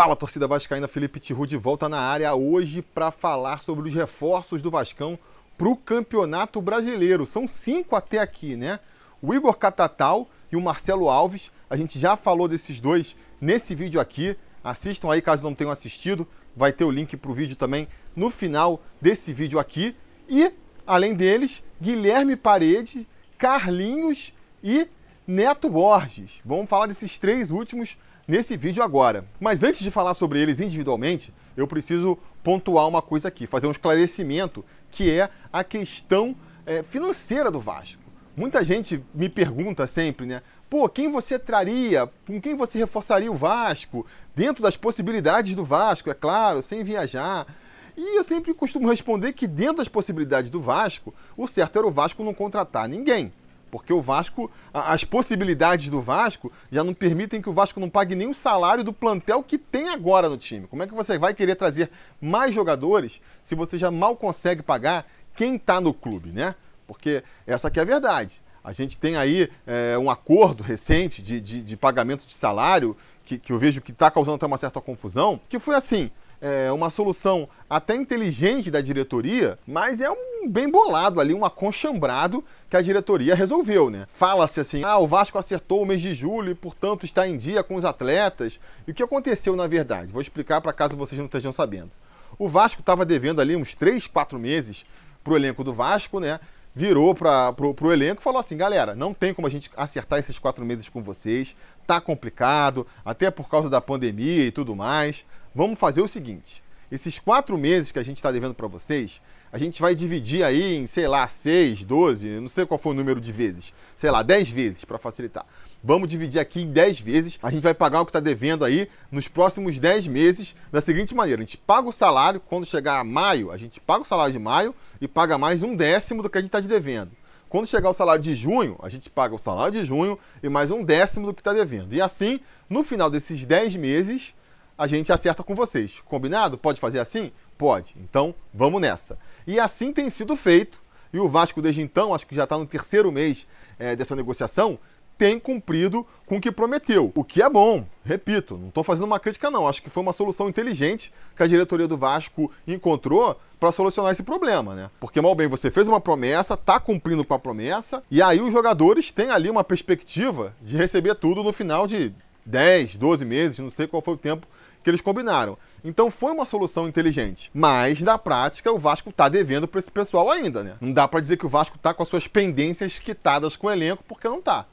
Fala, torcida vascaína, Felipe Tiru de volta na área hoje para falar sobre os reforços do Vascão para o Campeonato Brasileiro. São cinco até aqui, né? O Igor Catatal e o Marcelo Alves. A gente já falou desses dois nesse vídeo aqui. Assistam aí caso não tenham assistido. Vai ter o link para o vídeo também no final desse vídeo aqui. E, além deles, Guilherme Parede, Carlinhos e Neto Borges. Vamos falar desses três últimos nesse vídeo agora. Mas antes de falar sobre eles individualmente, eu preciso pontuar uma coisa aqui, fazer um esclarecimento, que é a questão é, financeira do Vasco. Muita gente me pergunta sempre, né? Pô, quem você traria? Com quem você reforçaria o Vasco? Dentro das possibilidades do Vasco, é claro, sem viajar. E eu sempre costumo responder que dentro das possibilidades do Vasco, o certo era o Vasco não contratar ninguém. Porque o Vasco, as possibilidades do Vasco já não permitem que o Vasco não pague nem o salário do plantel que tem agora no time. Como é que você vai querer trazer mais jogadores se você já mal consegue pagar quem está no clube, né? Porque essa aqui é a verdade. A gente tem aí é, um acordo recente de, de, de, pagamento de salário que, que eu vejo que está causando até uma certa confusão, que foi assim, é, uma solução até inteligente da diretoria, mas é um bem bolado ali, um aconchambrado que a diretoria resolveu, né? Fala-se assim, ah, o Vasco acertou o mês de julho e, portanto, está em dia com os atletas. E o que aconteceu na verdade? Vou explicar para caso vocês não estejam sabendo. O Vasco estava devendo ali uns 3, 4 meses para o elenco do Vasco, né? Virou para o elenco e falou assim: galera, não tem como a gente acertar esses quatro meses com vocês, tá complicado, até por causa da pandemia e tudo mais vamos fazer o seguinte: esses quatro meses que a gente está devendo para vocês, a gente vai dividir aí em, sei lá, 6, 12, não sei qual foi o número de vezes, sei lá, 10 vezes para facilitar. Vamos dividir aqui em 10 vezes. A gente vai pagar o que está devendo aí nos próximos 10 meses da seguinte maneira: a gente paga o salário, quando chegar a maio, a gente paga o salário de maio e paga mais um décimo do que a gente está devendo. Quando chegar o salário de junho, a gente paga o salário de junho e mais um décimo do que está devendo. E assim, no final desses 10 meses, a gente acerta com vocês. Combinado? Pode fazer assim? Pode. Então, vamos nessa. E assim tem sido feito. E o Vasco, desde então, acho que já está no terceiro mês é, dessa negociação, tem cumprido com o que prometeu. O que é bom, repito, não estou fazendo uma crítica, não. Acho que foi uma solução inteligente que a diretoria do Vasco encontrou para solucionar esse problema, né? Porque, mal bem, você fez uma promessa, está cumprindo com a promessa, e aí os jogadores têm ali uma perspectiva de receber tudo no final de 10, 12 meses, não sei qual foi o tempo que eles combinaram. Então foi uma solução inteligente. Mas, na prática, o Vasco está devendo para esse pessoal ainda, né? Não dá para dizer que o Vasco está com as suas pendências quitadas com o elenco, porque não está.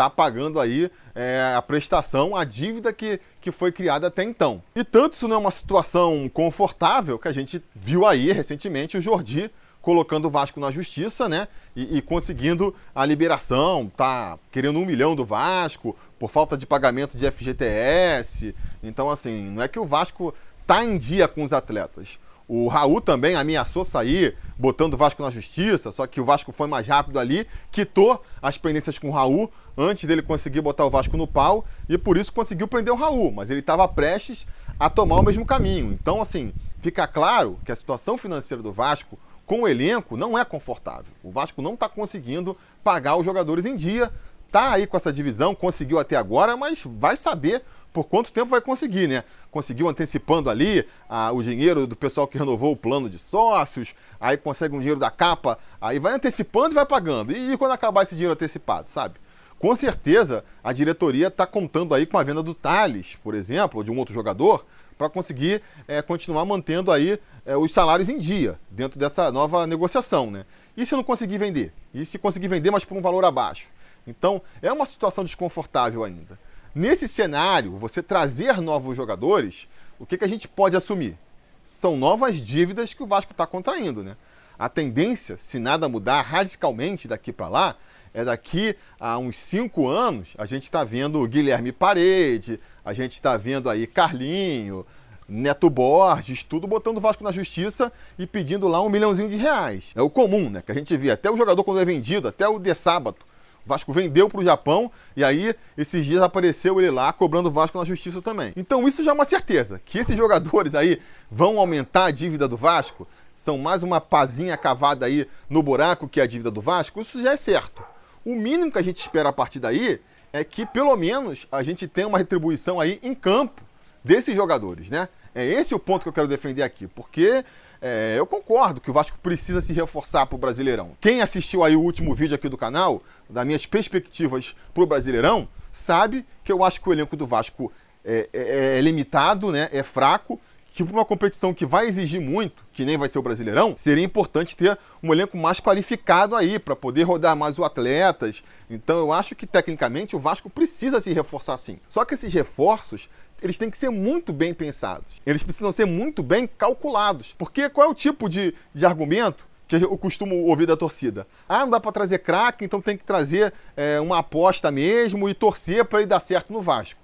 Está pagando aí é, a prestação, a dívida que, que foi criada até então. E tanto isso não é uma situação confortável que a gente viu aí recentemente o Jordi colocando o Vasco na justiça, né? E, e, conseguindo a liberação, tá querendo um milhão do Vasco por falta de pagamento de FGTS. Então, assim, não é que o Vasco tá em dia com os atletas. O Raul também ameaçou sair, botando o Vasco na justiça, só que o Vasco foi mais rápido ali, quitou as pendências com o Raul antes dele conseguir botar o Vasco no pau e por isso conseguiu prender o Raul, mas ele estava prestes a tomar o mesmo caminho. Então, assim, fica claro que a situação financeira do Vasco com o elenco não é confortável. O Vasco não está conseguindo pagar os jogadores em dia. Tá aí com essa divisão, conseguiu até agora, mas vai saber por quanto tempo vai conseguir, né? Conseguiu antecipando ali ah, o dinheiro do pessoal que renovou o plano de sócios, aí consegue um dinheiro da capa, aí vai antecipando e vai pagando. E, e quando acabar esse dinheiro antecipado, sabe? Com certeza a diretoria está contando aí com a venda do Thales, por exemplo, ou de um outro jogador, para conseguir é, continuar mantendo aí é, os salários em dia dentro dessa nova negociação, né? E se não conseguir vender? E se conseguir vender, mas por um valor abaixo? Então, é uma situação desconfortável ainda. Nesse cenário, você trazer novos jogadores, o que, que a gente pode assumir? São novas dívidas que o Vasco está contraindo, né? A tendência, se nada mudar radicalmente daqui para lá, é daqui a uns cinco anos a gente está vendo Guilherme Parede, a gente está vendo aí Carlinho, Neto Borges, tudo botando o Vasco na justiça e pedindo lá um milhãozinho de reais. É o comum, né? Que a gente vê. Até o jogador quando é vendido, até o de sábado. O Vasco vendeu para o Japão e aí esses dias apareceu ele lá cobrando o Vasco na justiça também. Então isso já é uma certeza. Que esses jogadores aí vão aumentar a dívida do Vasco, são mais uma pazinha cavada aí no buraco que é a dívida do Vasco, isso já é certo. O mínimo que a gente espera a partir daí é que pelo menos a gente tenha uma retribuição aí em campo desses jogadores, né? É esse o ponto que eu quero defender aqui, porque é, eu concordo que o Vasco precisa se reforçar para o Brasileirão. Quem assistiu aí o último vídeo aqui do canal, das minhas perspectivas para o Brasileirão, sabe que eu acho que o elenco do Vasco é, é, é limitado, né? é fraco, que para uma competição que vai exigir muito, que nem vai ser o Brasileirão, seria importante ter um elenco mais qualificado aí para poder rodar mais os atletas. Então eu acho que tecnicamente o Vasco precisa se reforçar sim. Só que esses reforços eles têm que ser muito bem pensados. Eles precisam ser muito bem calculados. Porque qual é o tipo de, de argumento que eu costumo ouvir da torcida? Ah, não dá para trazer craque, então tem que trazer é, uma aposta mesmo e torcer para ele dar certo no Vasco.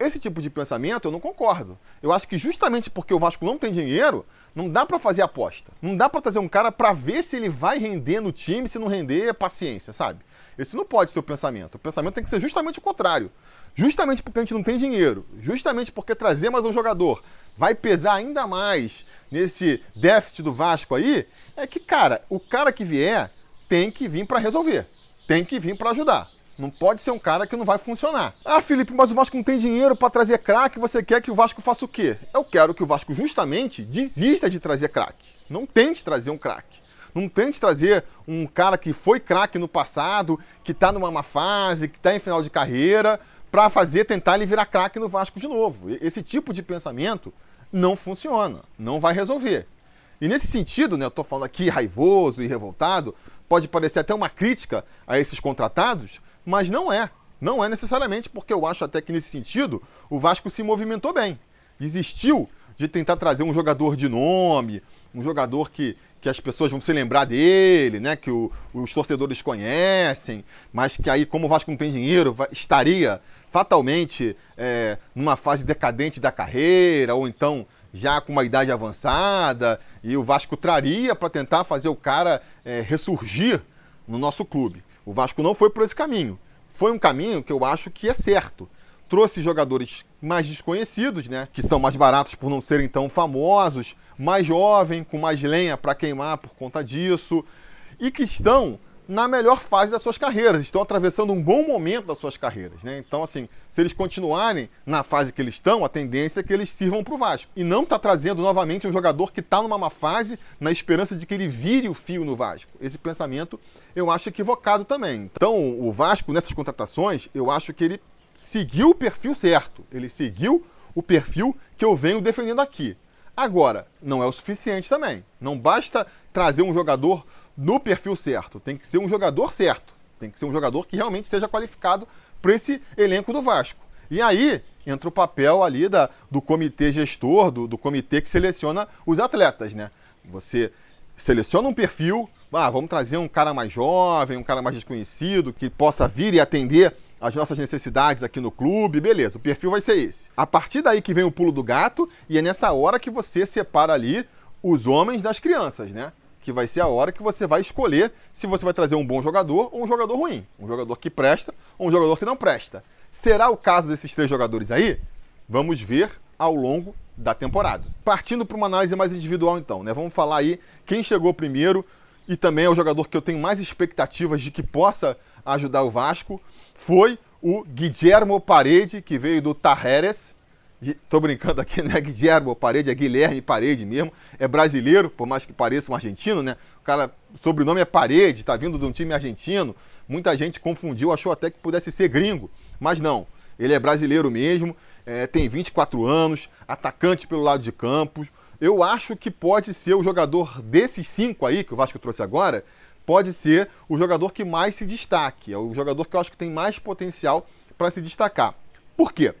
Esse tipo de pensamento eu não concordo. Eu acho que justamente porque o Vasco não tem dinheiro, não dá para fazer aposta. Não dá para trazer um cara para ver se ele vai render no time, se não render, paciência, sabe? Esse não pode ser o pensamento. O pensamento tem que ser justamente o contrário. Justamente porque a gente não tem dinheiro, justamente porque trazer mais um jogador vai pesar ainda mais nesse déficit do Vasco aí, é que, cara, o cara que vier tem que vir para resolver, tem que vir para ajudar. Não pode ser um cara que não vai funcionar. Ah, Felipe, mas o Vasco não tem dinheiro para trazer craque, você quer que o Vasco faça o quê? Eu quero que o Vasco justamente desista de trazer craque. Não tente trazer um craque. Não tente trazer um cara que foi craque no passado, que está numa má fase, que está em final de carreira, para fazer, tentar ele virar craque no Vasco de novo. Esse tipo de pensamento não funciona, não vai resolver. E nesse sentido, né, eu estou falando aqui raivoso e revoltado, pode parecer até uma crítica a esses contratados, mas não é. Não é necessariamente, porque eu acho até que nesse sentido o Vasco se movimentou bem. Desistiu de tentar trazer um jogador de nome, um jogador que, que as pessoas vão se lembrar dele, né? Que o, os torcedores conhecem, mas que aí, como o Vasco não tem dinheiro, estaria fatalmente é, numa fase decadente da carreira, ou então já com uma idade avançada, e o Vasco traria para tentar fazer o cara é, ressurgir no nosso clube. O Vasco não foi por esse caminho. Foi um caminho que eu acho que é certo. Trouxe jogadores mais desconhecidos, né? Que são mais baratos por não serem tão famosos, mais jovem, com mais lenha para queimar por conta disso, e que estão na melhor fase das suas carreiras, estão atravessando um bom momento das suas carreiras. Né? Então, assim, se eles continuarem na fase que eles estão, a tendência é que eles sirvam para o Vasco. E não está trazendo novamente um jogador que está numa má fase, na esperança de que ele vire o fio no Vasco. Esse pensamento eu acho equivocado também. Então, o Vasco, nessas contratações, eu acho que ele seguiu o perfil certo. Ele seguiu o perfil que eu venho defendendo aqui. Agora, não é o suficiente também. Não basta trazer um jogador no perfil certo. Tem que ser um jogador certo. Tem que ser um jogador que realmente seja qualificado para esse elenco do Vasco. E aí entra o papel ali da, do comitê gestor, do, do comitê que seleciona os atletas, né? Você seleciona um perfil, ah, vamos trazer um cara mais jovem, um cara mais desconhecido, que possa vir e atender as nossas necessidades aqui no clube, beleza, o perfil vai ser esse. A partir daí que vem o pulo do gato, e é nessa hora que você separa ali os homens das crianças, né? Que vai ser a hora que você vai escolher se você vai trazer um bom jogador ou um jogador ruim. Um jogador que presta ou um jogador que não presta. Será o caso desses três jogadores aí? Vamos ver ao longo da temporada. Partindo para uma análise mais individual, então, né? Vamos falar aí quem chegou primeiro e também é o jogador que eu tenho mais expectativas de que possa ajudar o Vasco. Foi o Guillermo Parede, que veio do Tarreres, Tô brincando aqui, não é Guilherme Parede, é Guilherme Parede mesmo. É brasileiro, por mais que pareça um argentino, né? O cara, sobrenome é Parede, tá vindo de um time argentino. Muita gente confundiu, achou até que pudesse ser gringo. Mas não, ele é brasileiro mesmo, é, tem 24 anos, atacante pelo lado de campos. Eu acho que pode ser o jogador desses cinco aí, que o Vasco trouxe agora, pode ser o jogador que mais se destaque. É o jogador que eu acho que tem mais potencial para se destacar. Por quê?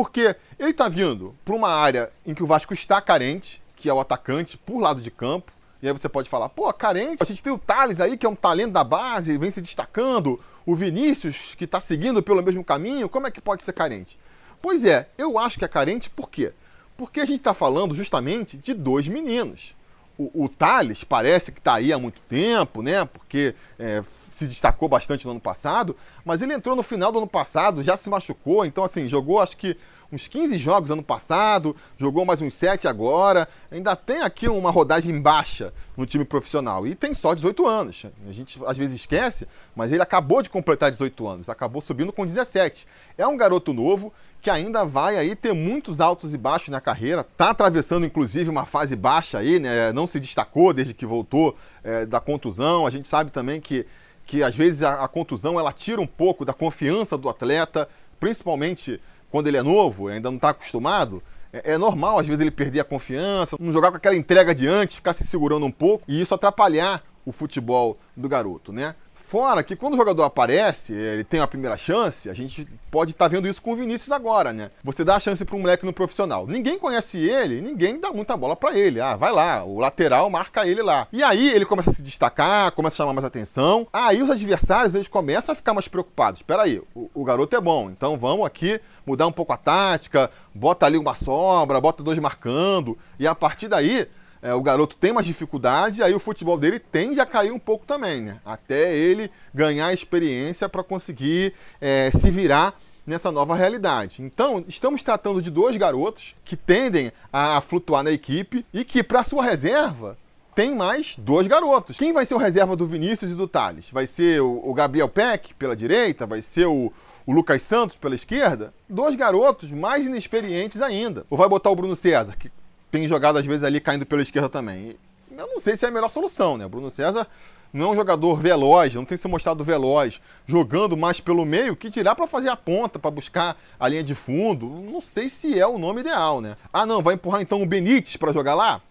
Porque ele está vindo para uma área em que o Vasco está carente, que é o atacante, por lado de campo. E aí você pode falar, pô, carente, a gente tem o Thales aí, que é um talento da base, vem se destacando, o Vinícius, que está seguindo pelo mesmo caminho, como é que pode ser carente? Pois é, eu acho que é carente por quê? Porque a gente está falando justamente de dois meninos. O, o Thales parece que está aí há muito tempo, né? Porque é, se destacou bastante no ano passado, mas ele entrou no final do ano passado, já se machucou, então assim, jogou acho que uns 15 jogos ano passado, jogou mais uns 7 agora, ainda tem aqui uma rodagem baixa no time profissional e tem só 18 anos. A gente às vezes esquece, mas ele acabou de completar 18 anos, acabou subindo com 17. É um garoto novo que ainda vai aí ter muitos altos e baixos na carreira, tá atravessando inclusive uma fase baixa aí, né? Não se destacou desde que voltou é, da contusão. A gente sabe também que que às vezes a, a, contusão ela tira um pouco da confiança do atleta, principalmente quando ele é novo, ainda não está acostumado. É, é, normal às vezes ele perder a confiança, não jogar com aquela entrega de antes, ficar se segurando um pouco e isso atrapalhar o futebol do garoto, né? Fora que quando o jogador aparece, ele tem a primeira chance, a gente pode estar tá vendo isso com o Vinícius agora, né? Você dá a chance para um moleque no profissional. Ninguém conhece ele, ninguém dá muita bola para ele. Ah, vai lá, o lateral marca ele lá. E aí ele começa a se destacar, começa a chamar mais atenção. Aí os adversários eles começam a ficar mais preocupados. Espera aí, o, o garoto é bom, então vamos aqui mudar um pouco a tática, bota ali uma sobra, bota dois marcando. E a partir daí é, o garoto tem mais dificuldade, aí o futebol dele tende a cair um pouco também, né? Até ele ganhar experiência para conseguir é, se virar nessa nova realidade. Então, estamos tratando de dois garotos que tendem a flutuar na equipe e que, para sua reserva, tem mais dois garotos. Quem vai ser o reserva do Vinícius e do Thales? Vai ser o, Gabriel Peck pela direita? Vai ser o, o Lucas Santos pela esquerda? Dois garotos mais inexperientes ainda. Ou vai botar o Bruno César, que tem jogado às vezes ali caindo pela esquerda também. Eu não sei se é a melhor solução, né? O Bruno César não é um jogador veloz, não tem se mostrado veloz, jogando mais pelo meio, que tirar para fazer a ponta, para buscar a linha de fundo. Não sei se é o nome ideal, né? Ah, não, vai empurrar então o Benítez para jogar lá?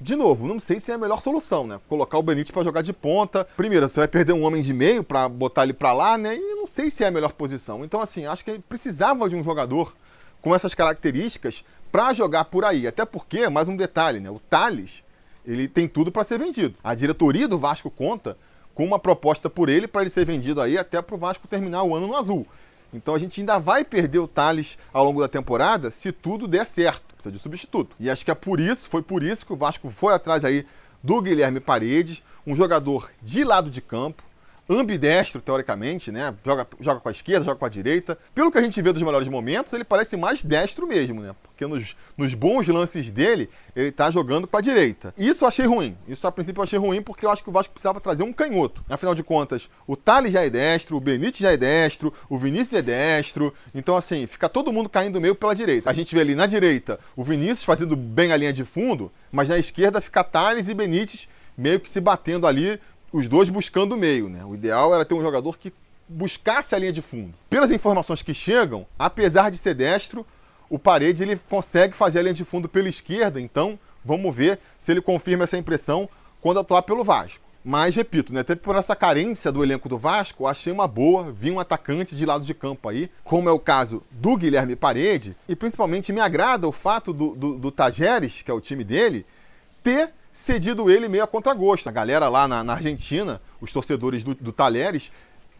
De novo, não sei se é a melhor solução, né? Colocar o Benítez para jogar de ponta. Primeiro, você vai perder um homem de meio para botar ele para lá, né? E não sei se é a melhor posição. Então, assim, acho que precisava de um jogador com essas características para jogar por aí. Até porque, mais um detalhe, né? O Thales, ele tem tudo para ser vendido. A diretoria do Vasco conta com uma proposta por ele para ele ser vendido aí até para o Vasco terminar o ano no azul. Então a gente ainda vai perder o Thales ao longo da temporada se tudo der certo. Precisa de substituto. E acho que é por isso, foi por isso que o Vasco foi atrás aí do Guilherme Paredes, um jogador de lado de campo, ambidestro, teoricamente, né? Joga, joga com a esquerda, joga com a direita. Pelo que a gente vê dos melhores momentos, ele parece mais destro mesmo, né? Porque nos, nos bons lances dele, ele tá jogando com a direita. Isso eu achei ruim. Isso a princípio eu achei ruim porque eu acho que o Vasco precisava trazer um canhoto. Afinal de contas, o Thales já é destro, o Benítez já é destro, o Vinícius é destro. Então, assim, fica todo mundo caindo meio pela direita. A gente vê ali na direita o Vinícius fazendo bem a linha de fundo, mas na esquerda fica Thales e Benítez meio que se batendo ali os dois buscando o meio, né? O ideal era ter um jogador que buscasse a linha de fundo. Pelas informações que chegam, apesar de ser destro, o Parede ele consegue fazer a linha de fundo pela esquerda, então vamos ver se ele confirma essa impressão quando atuar pelo Vasco. Mas, repito, né, até por essa carência do elenco do Vasco, achei uma boa vir um atacante de lado de campo aí, como é o caso do Guilherme Parede, e principalmente me agrada o fato do, do, do Tajeres, que é o time dele, ter cedido ele meio a contragosto. A galera lá na, na Argentina, os torcedores do, do Talheres,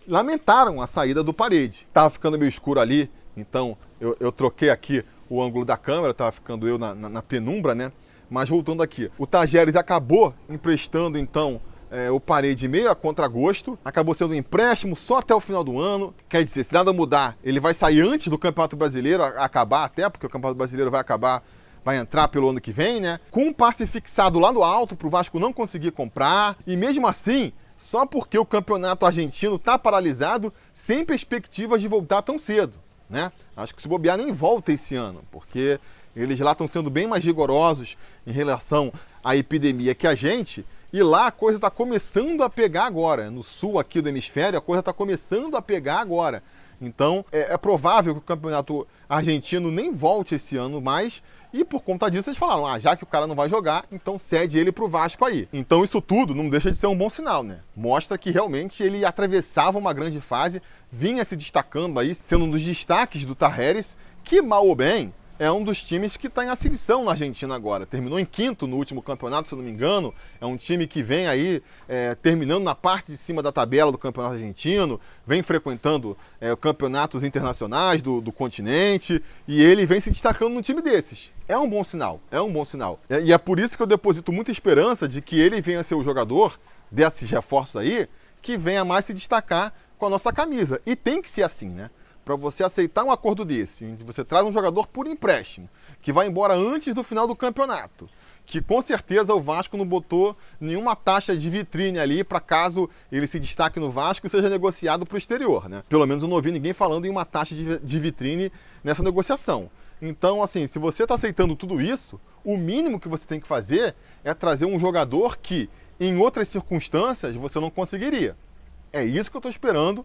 lamentaram a saída do Parede. Tava ficando meio escuro ali, então eu, eu troquei aqui o ângulo da câmera, tava ficando eu na, na, na penumbra, né? Mas voltando aqui, o Tajeres acabou emprestando então é, o Parede meio a contragosto, acabou sendo um empréstimo só até o final do ano. Quer dizer, se nada mudar, ele vai sair antes do Campeonato Brasileiro acabar, até porque o Campeonato Brasileiro vai acabar vai entrar pelo ano que vem, né? Com um passe fixado lá no alto para o Vasco não conseguir comprar. E mesmo assim, só porque o campeonato argentino está paralisado, sem perspectivas de voltar tão cedo, né? Acho que se bobear nem volta esse ano, porque eles lá estão sendo bem mais rigorosos em relação à epidemia que a gente. E lá a coisa está começando a pegar agora. No sul aqui do hemisfério, a coisa está começando a pegar agora. Então é, é, provável que o campeonato argentino nem volte esse ano mais. E por conta disso eles falaram: ah, já que o cara não vai jogar, então cede ele para o Vasco aí. Então isso tudo não deixa de ser um bom sinal, né? Mostra que realmente ele atravessava uma grande fase, vinha se destacando aí, sendo um dos destaques do Tarreres, que mal ou bem é um dos times que está em ascensão na Argentina agora. Terminou em quinto no último campeonato, se eu não me engano. É um time que vem aí é, terminando na parte de cima da tabela do campeonato argentino, vem frequentando é, campeonatos internacionais do, do, continente e ele vem se destacando num time desses. É um bom sinal, é um bom sinal. E é por isso que eu deposito muita esperança de que ele venha ser o jogador desses reforços aí que venha mais se destacar com a nossa camisa. E tem que ser assim, né? Para você aceitar um acordo desse, onde você traz um jogador por empréstimo, que vai embora antes do final do campeonato, que com certeza o Vasco não botou nenhuma taxa de vitrine ali para caso ele se destaque no Vasco e seja negociado para o exterior, né? Pelo menos eu não ouvi ninguém falando em uma taxa de vitrine nessa negociação. Então, assim, se você está aceitando tudo isso, o mínimo que você tem que fazer é trazer um jogador que, em outras circunstâncias, você não conseguiria. É isso que eu estou esperando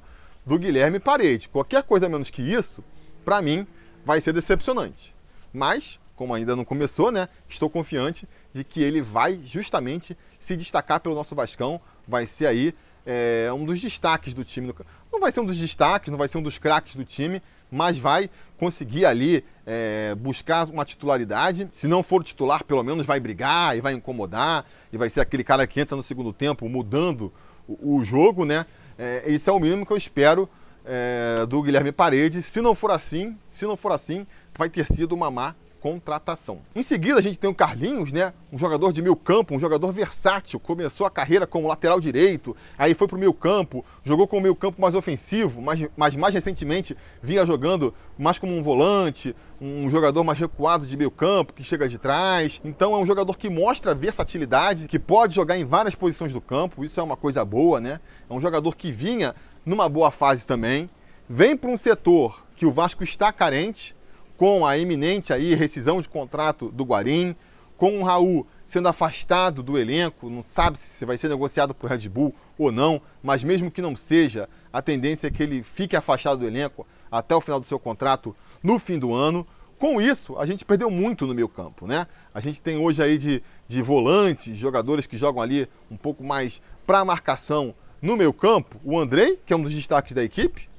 do Guilherme Parede. Qualquer coisa menos que isso, para mim, vai ser decepcionante. Mas, como ainda não começou, né, estou confiante de que ele vai justamente se destacar pelo nosso Vascão. Vai ser aí é, um dos destaques do time. Não vai ser um dos destaques, não vai ser um dos craques do time, mas vai conseguir ali é, buscar uma titularidade. Se não for titular, pelo menos vai brigar e vai incomodar e vai ser aquele cara que entra no segundo tempo mudando o, o jogo, né? É, esse é o mínimo que eu espero é, do Guilherme Paredes. Se não for assim, se não for assim, vai ter sido uma má contratação. Em seguida, a gente tem o Carlinhos, né? Um jogador de meio campo, um jogador versátil. Começou a carreira como lateral direito, aí foi para o meio campo, jogou com o meio campo mais ofensivo, mas, mas mais recentemente vinha jogando mais como um volante, um jogador mais recuado de meio campo, que chega de trás. Então é um jogador que mostra versatilidade, que pode jogar em várias posições do campo, isso é uma coisa boa, né? É um jogador que vinha numa boa fase também. Vem para um setor que o Vasco está carente, com a iminente aí rescisão de contrato do Guarim, com o Raul sendo afastado do elenco, não sabe se vai ser negociado por Red Bull ou não, mas mesmo que não seja, a tendência é que ele fique afastado do elenco até o final do seu contrato no fim do ano. Com isso, a gente perdeu muito no meio campo, né? A gente tem hoje aí de, de volantes, jogadores que jogam ali um pouco mais para marcação no meio campo. O Andrei, que é um dos destaques da equipe.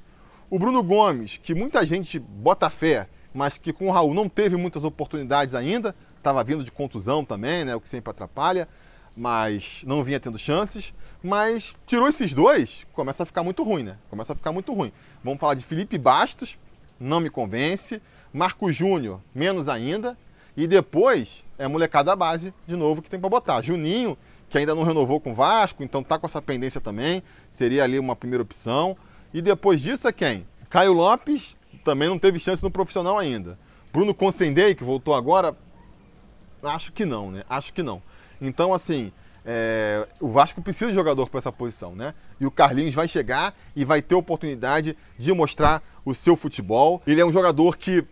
O Bruno Gomes, que muita gente bota fé mas que com o Raul não teve muitas oportunidades ainda, estava vindo de contusão também, né, o que sempre atrapalha, mas não vinha tendo chances. Mas tirou esses dois, começa a ficar muito ruim, né? Começa a ficar muito ruim. Vamos falar de Felipe Bastos, não me convence. Marco Júnior, menos ainda. E depois é molecada base, de novo, que tem para botar. Juninho, que ainda não renovou com o Vasco, então tá com essa pendência também. Seria ali uma primeira opção. E depois disso é quem? Caio Lopes também não teve chance no profissional ainda. Bruno Consendei, que voltou agora, acho que não, né? Acho que não. Então, assim, é, o Vasco precisa de jogador para essa posição, né? E o Carlinhos vai chegar e vai ter oportunidade de mostrar o seu futebol. Ele é um jogador que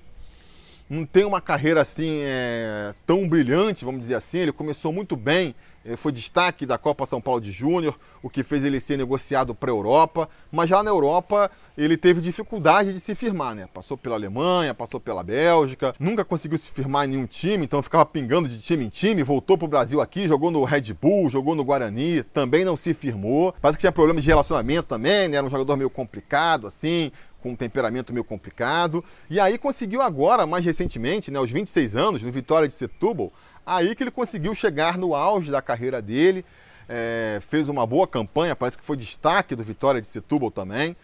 não tem uma carreira assim é, tão brilhante, vamos dizer assim. Ele começou muito bem eh, foi destaque da Copa São Paulo de Júnior, o que fez ele ser negociado para a Europa, mas já na Europa ele teve dificuldade de se firmar, né? Passou pela Alemanha, passou pela Bélgica, nunca conseguiu se firmar em nenhum time, então ficava pingando de time em time, voltou para o Brasil aqui, jogou no Red Bull, jogou no Guarani, também não se firmou. Parece que tinha problemas de relacionamento também, né? Era um jogador meio complicado, assim, com um temperamento meio complicado. E aí conseguiu agora, mais recentemente, né, aos 26 anos, no Vitória de Setúbal, Aí que ele conseguiu chegar no auge da carreira dele, é, fez uma boa campanha, parece que foi destaque do Vitória de Setúbal também.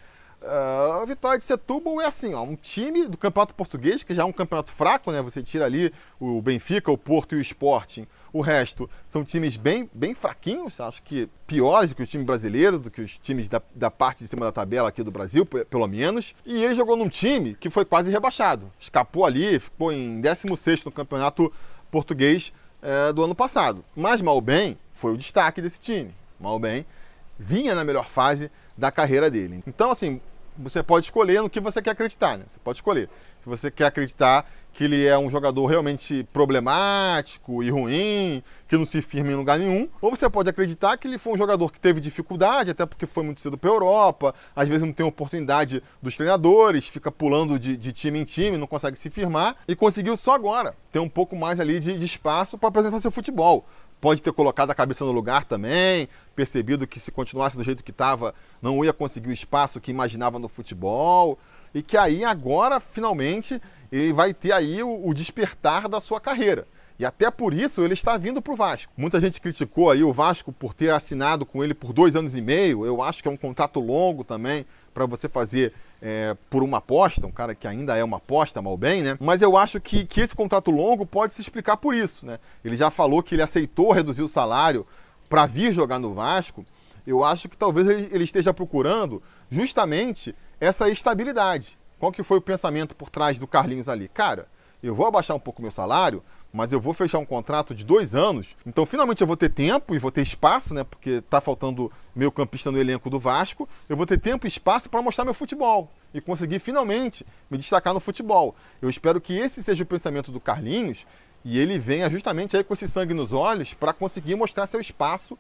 Uh, a Vitória de Setúbal é assim, ó, um time do Campeonato Português, que já é um campeonato fraco, né? Você tira ali o Benfica, o Porto e o Sporting. O resto são times bem, bem fraquinhos, acho que piores do que o time brasileiro, do que os times da, da parte de cima da tabela aqui do Brasil, pelo menos. E ele jogou num time que foi quase rebaixado. Escapou ali, ficou em 16 no Campeonato português é, do ano passado. Mas Malbem foi o destaque desse time. Malbem vinha na melhor fase da carreira dele. Então, assim, você pode escolher no que você quer acreditar, né? Você pode escolher. Se você quer acreditar que ele é um jogador realmente problemático e ruim, que não se firma em lugar nenhum, ou você pode acreditar que ele foi um jogador que teve dificuldade, até porque foi muito cedo para a Europa, às vezes não tem oportunidade dos treinadores, fica pulando de, de, time em time, não consegue se firmar, e conseguiu só agora ter um pouco mais ali de, de espaço para apresentar seu futebol. Pode ter colocado a cabeça no lugar também, percebido que se continuasse do jeito que estava, não ia conseguir o espaço que imaginava no futebol e que aí agora, finalmente, ele vai ter aí o, o despertar da sua carreira. E até por isso ele está vindo para o Vasco. Muita gente criticou aí o Vasco por ter assinado com ele por dois anos e meio. Eu acho que é um contrato longo também para você fazer é, por uma aposta, um cara que ainda é uma aposta, mal bem, né? Mas eu acho que, que esse contrato longo pode se explicar por isso, né? Ele já falou que ele aceitou reduzir o salário para vir jogar no Vasco. Eu acho que talvez ele, esteja procurando justamente essa estabilidade. Qual que foi o pensamento por trás do Carlinhos ali? Cara, eu vou abaixar um pouco meu salário, mas eu vou fechar um contrato de dois anos, então finalmente eu vou ter tempo e vou ter espaço, né? Porque tá faltando meu campista no elenco do Vasco, eu vou ter tempo e espaço para mostrar meu futebol e conseguir finalmente me destacar no futebol. Eu espero que esse seja o pensamento do Carlinhos e ele venha justamente aí com esse sangue nos olhos para conseguir mostrar seu espaço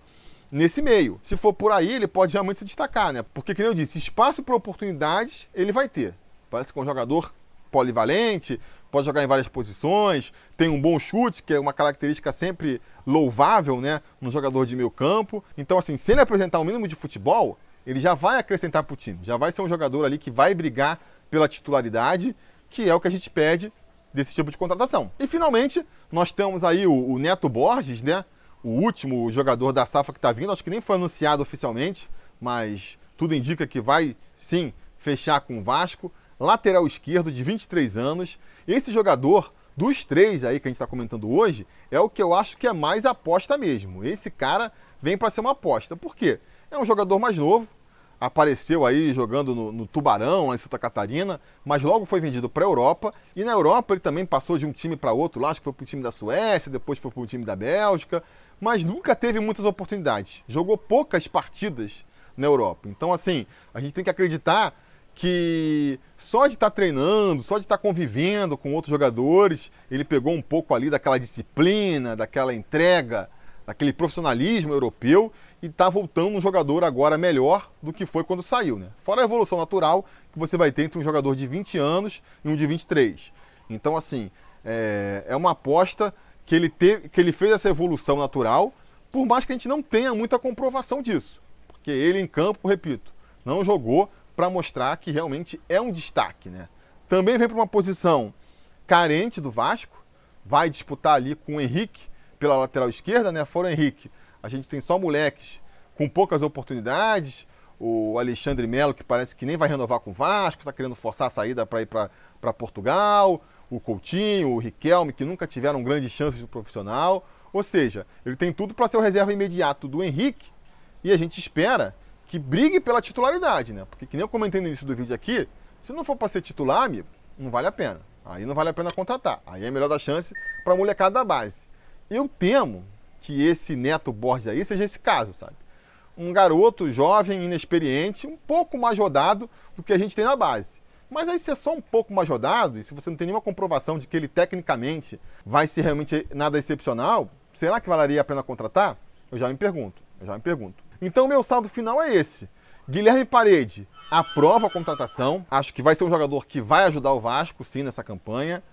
nesse meio. Se for por aí, ele pode realmente se destacar, né? Porque, como eu disse, espaço para oportunidades ele vai ter. Parece que é um jogador polivalente, pode jogar em várias posições, tem um bom chute, que é uma característica sempre louvável, né, no jogador de meio campo. Então, assim, se ele apresentar o um mínimo de futebol, ele já vai acrescentar para o time, já vai ser um jogador ali que vai brigar pela titularidade, que é o que a gente pede desse tipo de contratação. E finalmente, nós temos aí o, o Neto Borges, né, o último jogador da safra que está vindo, acho que nem foi anunciado oficialmente, mas tudo indica que vai sim fechar com o Vasco lateral esquerdo de 23 anos. Esse jogador, dos três aí que a gente está comentando hoje, é o que eu acho que é mais aposta mesmo. Esse cara vem para ser uma aposta. Por quê? É um jogador mais novo, apareceu aí jogando no, no, Tubarão, em Santa Catarina, mas logo foi vendido para a Europa. E na Europa ele também passou de um time para outro, lá acho que foi para o time da Suécia, depois foi para o time da Bélgica, mas nunca teve muitas oportunidades. Jogou poucas partidas na Europa. Então, assim, a gente tem que acreditar que só de estar tá treinando, só de estar tá convivendo com outros jogadores, ele pegou um pouco ali daquela disciplina, daquela entrega, daquele profissionalismo europeu e está voltando um jogador agora melhor do que foi quando saiu, né? Fora a evolução natural que você vai ter entre um jogador de 20 anos e um de 23. Então, assim, é, é uma aposta que ele, teve, que ele fez essa evolução natural, por mais que a gente não tenha muita comprovação disso. Porque ele em campo, repito, não jogou para mostrar que realmente é um destaque. Né? Também vem para uma posição carente do Vasco, vai disputar ali com o Henrique pela lateral esquerda, né? Fora o Henrique, a gente tem só moleques com poucas oportunidades. O Alexandre Melo, que parece que nem vai renovar com o Vasco, está querendo forçar a saída para ir para Portugal. O Coutinho, o Riquelme, que nunca tiveram grandes chances de profissional. Ou seja, ele tem tudo para ser o reserva imediato do Henrique. E a gente espera que brigue pela titularidade, né? Porque que nem eu comentei no início do vídeo aqui, se não for para ser titular, amigo, não vale a pena. Aí não vale a pena contratar. Aí é melhor dar chance para a molecada da base. Eu temo que esse Neto Borges aí seja esse caso, sabe? Um garoto jovem, inexperiente, um pouco mais rodado do que a gente tem na base. Mas aí se é só um pouco mais rodado, e se você não tem nenhuma comprovação de que ele tecnicamente vai ser realmente nada excepcional, será que valeria a pena contratar? Eu já me pergunto, eu já me pergunto. Então, meu saldo final é esse. Guilherme Parede aprova a contratação. Acho que vai ser um jogador que vai ajudar o Vasco, sim, nessa campanha.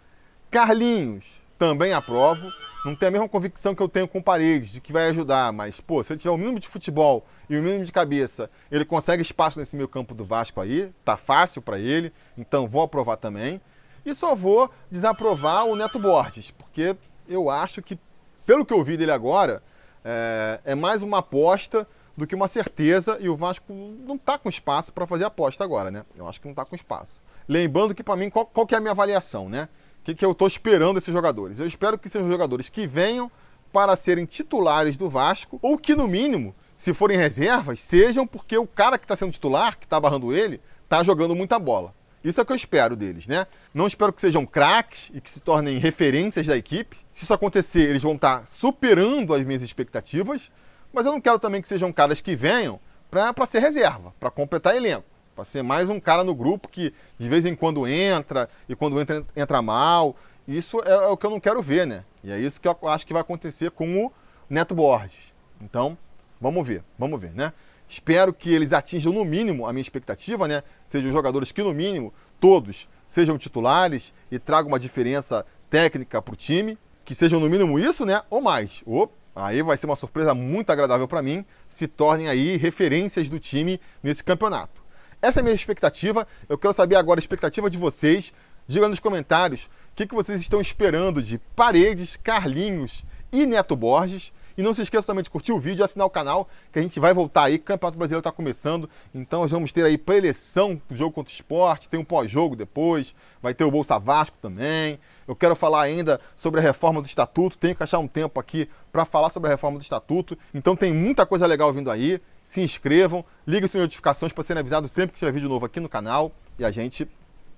Carlinhos, também aprovo. Não tenho a mesma convicção que eu tenho com o Paredes, de que vai ajudar, mas, pô, se ele tiver o mínimo de futebol e o mínimo de cabeça, ele consegue espaço nesse meio campo do Vasco aí. Tá fácil para ele, então vou aprovar também. E só vou desaprovar o Neto Borges, porque eu acho que, pelo que eu vi dele agora, é, é mais uma aposta do que uma certeza e o Vasco não está com espaço para fazer aposta agora, né? Eu acho que não está com espaço. Lembrando que para mim, qual, qual que é a minha avaliação, né? O que, que eu estou esperando desses jogadores? Eu espero que sejam jogadores que venham para serem titulares do Vasco ou que, no mínimo, se forem reservas, sejam porque o cara que está sendo titular, que está barrando ele, está jogando muita bola. Isso é o que eu espero deles, né? Não espero que sejam craques e que se tornem referências da equipe. Se isso acontecer, eles vão estar tá superando as minhas expectativas. Mas eu não quero também que sejam caras que venham para ser reserva, para completar elenco. Para ser mais um cara no grupo que de vez em quando entra e quando entra, entra mal. Isso é, é o que eu não quero ver, né? E é isso que eu acho que vai acontecer com o Neto Borges. Então, vamos ver, vamos ver, né? Espero que eles atinjam no mínimo a minha expectativa, né? Sejam jogadores que, no mínimo, todos sejam titulares e tragam uma diferença técnica para o time. Que sejam no mínimo isso, né? Ou mais. Ou aí vai ser uma surpresa muito agradável para mim, se tornem aí referências do time nesse campeonato. Essa é a minha expectativa. Eu quero saber agora a expectativa de vocês. Diga nos comentários o que, que vocês estão esperando de Paredes, Carlinhos e Neto Borges. E não se esqueça também de curtir o vídeo e assinar o canal, que a gente vai voltar aí. Campeonato Brasileiro está começando, então nós vamos ter aí pré-eleição do jogo contra o esporte, tem um pós-jogo depois, vai ter o Bolsa Vasco também. Eu quero falar ainda sobre a reforma do Estatuto, tenho que achar um tempo aqui para falar sobre a reforma do Estatuto. Então tem muita coisa legal vindo aí. Se inscrevam, liguem suas notificações para serem avisados sempre que tiver vídeo novo aqui no canal. E a gente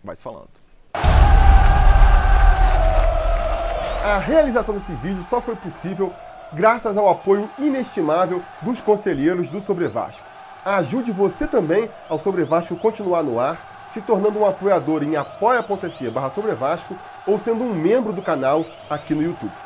vai se falando. A realização desse vídeo só foi possível graças ao apoio inestimável dos conselheiros do Sobre Vasco. Ajude você também ao Sobre Vasco continuar no ar, se tornando um apoiador em apoia.se barra Sobre Vasco ou sendo um membro do canal aqui no YouTube.